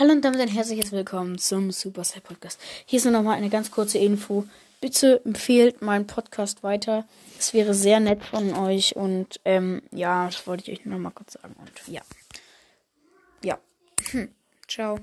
Hallo und damit ein herzliches Willkommen zum Super Podcast. Hier ist nur noch mal eine ganz kurze Info. Bitte empfehlt meinen Podcast weiter. Es wäre sehr nett von euch und ähm, ja, das wollte ich euch nur noch mal kurz sagen und ja. Ja. Hm. Ciao.